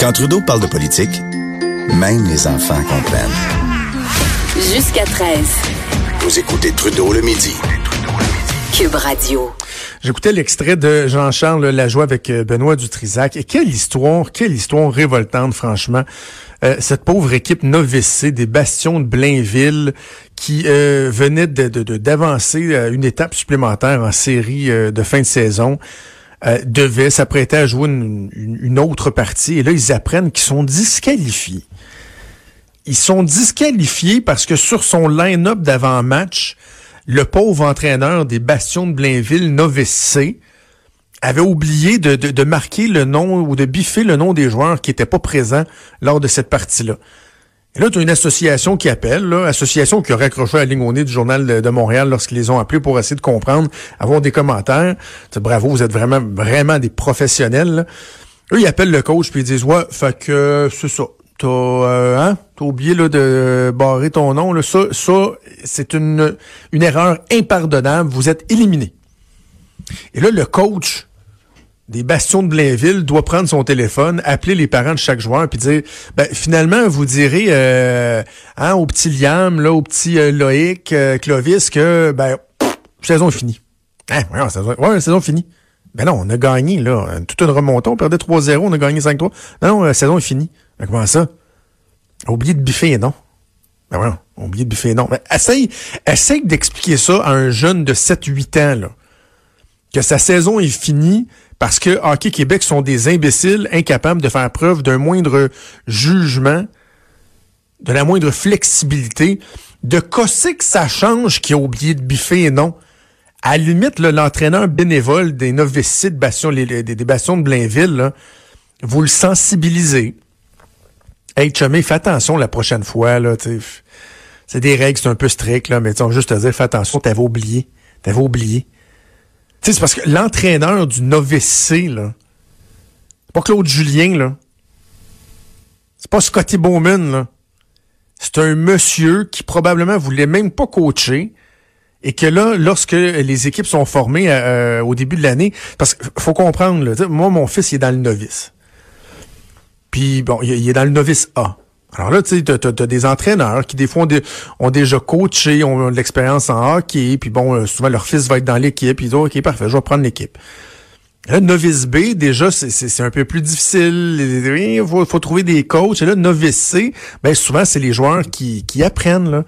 Quand Trudeau parle de politique, même les enfants comprennent. Jusqu'à 13. Vous écoutez Trudeau le midi. Cube Radio. J'écoutais l'extrait de Jean-Charles Lajoie avec euh, Benoît Dutrisac. Et quelle histoire, quelle histoire révoltante, franchement. Euh, cette pauvre équipe novice des Bastions de Blainville qui euh, venait d'avancer de, de, une étape supplémentaire en série de fin de saison. Devait s'apprêter à jouer une, autre partie. Et là, ils apprennent qu'ils sont disqualifiés. Ils sont disqualifiés parce que sur son line-up d'avant-match, le pauvre entraîneur des Bastions de Blainville, Novice avait oublié de, de, de, marquer le nom ou de biffer le nom des joueurs qui n'étaient pas présents lors de cette partie-là. Et là, tu as une association qui appelle, là, association qui a raccroché la ligne au nez du Journal de, Montréal lorsqu'ils les ont appelés pour essayer de comprendre, avoir des commentaires. bravo, vous êtes vraiment, vraiment des professionnels. Eux, ils appellent le coach puis ils disent Ouais, fait que c'est ça. T'as euh, hein? Oublié là, de barrer ton nom. Là. Ça, ça c'est une, une erreur impardonnable. Vous êtes éliminé. Et là, le coach des Bastions de Blainville doit prendre son téléphone, appeler les parents de chaque joueur, puis dire, ben, finalement, vous direz euh, hein, au petit Liam, là, au petit euh, Loïc, euh, Clovis, que ben, saison finie. Hein, ouais, saison, ouais, saison finie. Ben non, on a gagné, là. Toute une remontée, on perdait 3-0, on a gagné 5-3. Non, la saison est finie. Ben, comment ça? Oublié de biffer, non? Ben voilà, oublié de biffer, non. Ben, essaye, essaye d'expliquer ça à un jeune de 7-8 ans, là. Que sa saison est finie, parce que Hockey Québec sont des imbéciles incapables de faire preuve d'un moindre jugement, de la moindre flexibilité, de casser que ça change qui a oublié de biffer et non. À la limite, l'entraîneur bénévole des novices de bastions, des, bastions de Blainville, vous le sensibilisez. Hey, Chumé, fais attention la prochaine fois, là, C'est des règles, c'est un peu strict, là, mais juste te dire, fais attention, t'avais oublié. T'avais oublié c'est parce que l'entraîneur du novice C, là, c'est pas Claude Julien. C'est pas Scotty Bowman, là. C'est un monsieur qui probablement voulait même pas coacher et que là, lorsque les équipes sont formées euh, au début de l'année, parce qu'il faut comprendre, moi, mon fils, il est dans le novice. Puis, bon, il est dans le novice A. Alors là, tu sais, t'as, des entraîneurs qui, des fois, ont, déjà coaché, ont de l'expérience en hockey, puis bon, euh, souvent, leur fils va être dans l'équipe, ils disent, OK, parfait, je vais prendre l'équipe. Là, novice B, déjà, c'est, un peu plus difficile. Il faut, faut, trouver des coachs. Et là, novice C, ben, souvent, c'est les joueurs qui, qui apprennent, là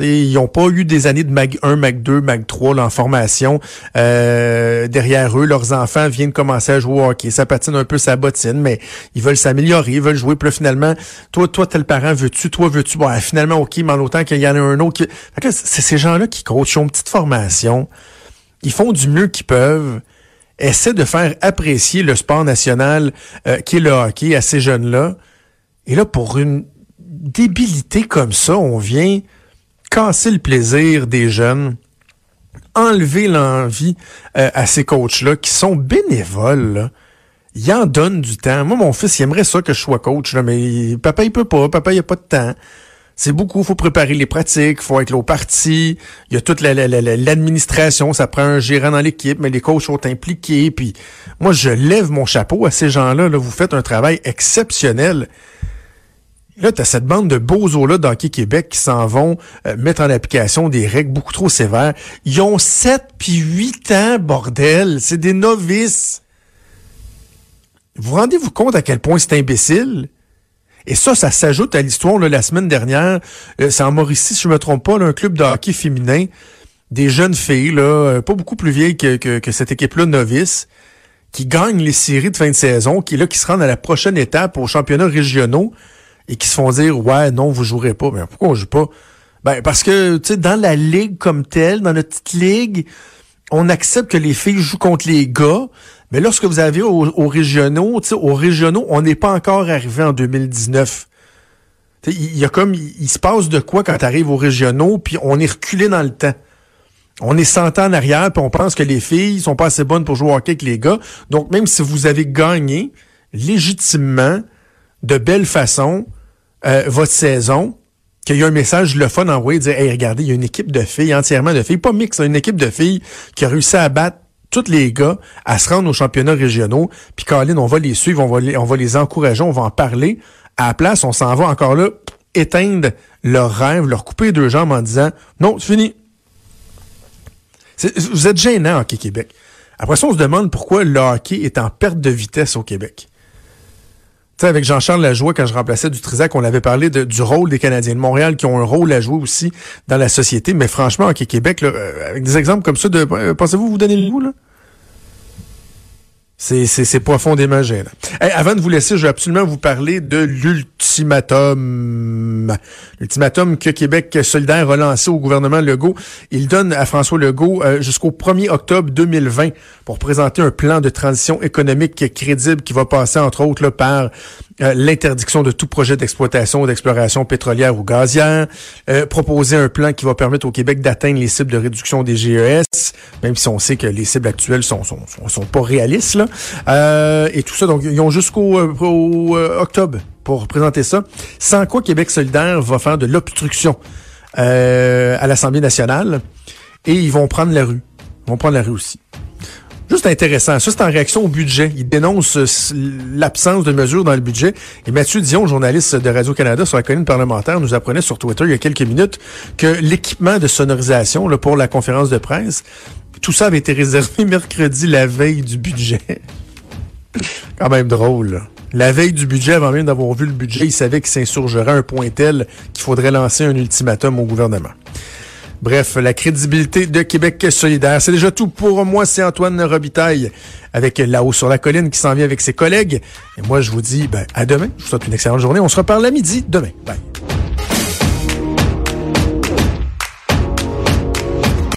ils n'ont pas eu des années de Mag 1, Mag 2, Mag 3 là, en formation. Euh, derrière eux, leurs enfants viennent commencer à jouer au hockey. Ça patine un peu sa bottine, mais ils veulent s'améliorer, ils veulent jouer. Puis là, finalement, toi, toi, tel parent, veux-tu, toi, veux-tu? Bon, finalement, OK, mais en autant qu'il y en a un autre. Qui... c'est ces gens-là qui coachent, ils ont une petite formation. Ils font du mieux qu'ils peuvent. Essaient de faire apprécier le sport national euh, qui est le hockey à ces jeunes-là. Et là, pour une débilité comme ça, on vient casser le plaisir des jeunes, enlever l'envie euh, à ces coachs-là qui sont bénévoles. Là. Ils en donnent du temps. Moi, mon fils, il aimerait ça que je sois coach, là, mais papa, il peut pas. Papa, il a pas de temps. C'est beaucoup, faut préparer les pratiques, faut être là au parti, il y a toute l'administration, ça prend un gérant dans l'équipe, mais les coachs sont impliqués, puis moi je lève mon chapeau à ces gens-là, là, vous faites un travail exceptionnel. Là, tu as cette bande de bozos-là d'Hockey Québec qui s'en vont euh, mettre en application des règles beaucoup trop sévères. Ils ont 7 puis 8 ans, bordel. C'est des novices. Vous rendez-vous compte à quel point c'est imbécile? Et ça, ça s'ajoute à l'histoire la semaine dernière. Euh, c'est en Mauricie, si je me trompe pas, un club de hockey féminin. Des jeunes filles, là, euh, pas beaucoup plus vieilles que, que, cette équipe-là novice, qui gagnent les séries de fin de saison, qui là, qui se rendent à la prochaine étape aux championnats régionaux et qui se font dire ouais non vous jouerez pas. Mais pourquoi on joue pas? Ben parce que tu sais dans la ligue comme telle dans notre petite ligue on accepte que les filles jouent contre les gars. Mais lorsque vous avez aux, régionaux tu sais aux régionaux on n'est pas encore arrivé en 2019 il y a comme il, se passe de quoi quand tu arrives aux régionaux puis on est reculé dans le temps. On est 100 ans en arrière, puis on pense que les filles sont pas assez bonnes pour jouer au hockey avec les gars. Donc, même si vous avez gagné légitimement, de belle façon, euh, votre saison, qu'il y a un message le fun envoyé, dire Hey, regardez, il y a une équipe de filles, entièrement de filles, pas mix, une équipe de filles qui a réussi à battre tous les gars à se rendre aux championnats régionaux. Puis Colin, on va les suivre, on va les, on va les encourager, on va en parler. À la place, on s'en va encore là éteindre leurs rêves, leur couper deux jambes en disant non, c'est fini. Vous êtes gênant, Hockey Québec. Après ça, on se demande pourquoi le hockey est en perte de vitesse au Québec. Sais, avec Jean-Charles Lajoie, quand je remplaçais du Trisac, on avait parlé du rôle des Canadiens de Montréal qui ont un rôle à jouer aussi dans la société. Mais franchement, Hockey Québec, euh, avec des exemples comme ça, de, euh, pensez-vous vous donner le goût, là? C'est profondément gênant. avant de vous laisser, je vais absolument vous parler de l'ultimatum. L'ultimatum que Québec solidaire a lancé au gouvernement Legault. Il donne à François Legault euh, jusqu'au 1er octobre 2020 pour présenter un plan de transition économique crédible qui va passer, entre autres, là, par euh, l'interdiction de tout projet d'exploitation ou d'exploration pétrolière ou gazière, euh, proposer un plan qui va permettre au Québec d'atteindre les cibles de réduction des GES, même si on sait que les cibles actuelles sont sont, sont, pas réalistes là. Euh, et tout ça, donc ils ont jusqu'au octobre pour présenter ça. Sans quoi Québec solidaire va faire de l'obstruction à l'Assemblée nationale et ils vont prendre la rue. Ils vont prendre la rue aussi. Juste intéressant. Ça, c'est en réaction au budget. Il dénonce euh, l'absence de mesures dans le budget. Et Mathieu Dion, journaliste de Radio-Canada sur la colline parlementaire, nous apprenait sur Twitter il y a quelques minutes que l'équipement de sonorisation là, pour la conférence de presse, tout ça avait été réservé mercredi, la veille du budget. Quand même drôle. La veille du budget, avant même d'avoir vu le budget, il savait qu'il s'insurgerait un point tel qu'il faudrait lancer un ultimatum au gouvernement. Bref, la crédibilité de Québec solidaire. C'est déjà tout pour moi. C'est Antoine Robitaille avec là-haut sur la colline qui s'en vient avec ses collègues. Et moi, je vous dis ben, à demain. Je vous souhaite une excellente journée. On se reparle à midi demain. Bye.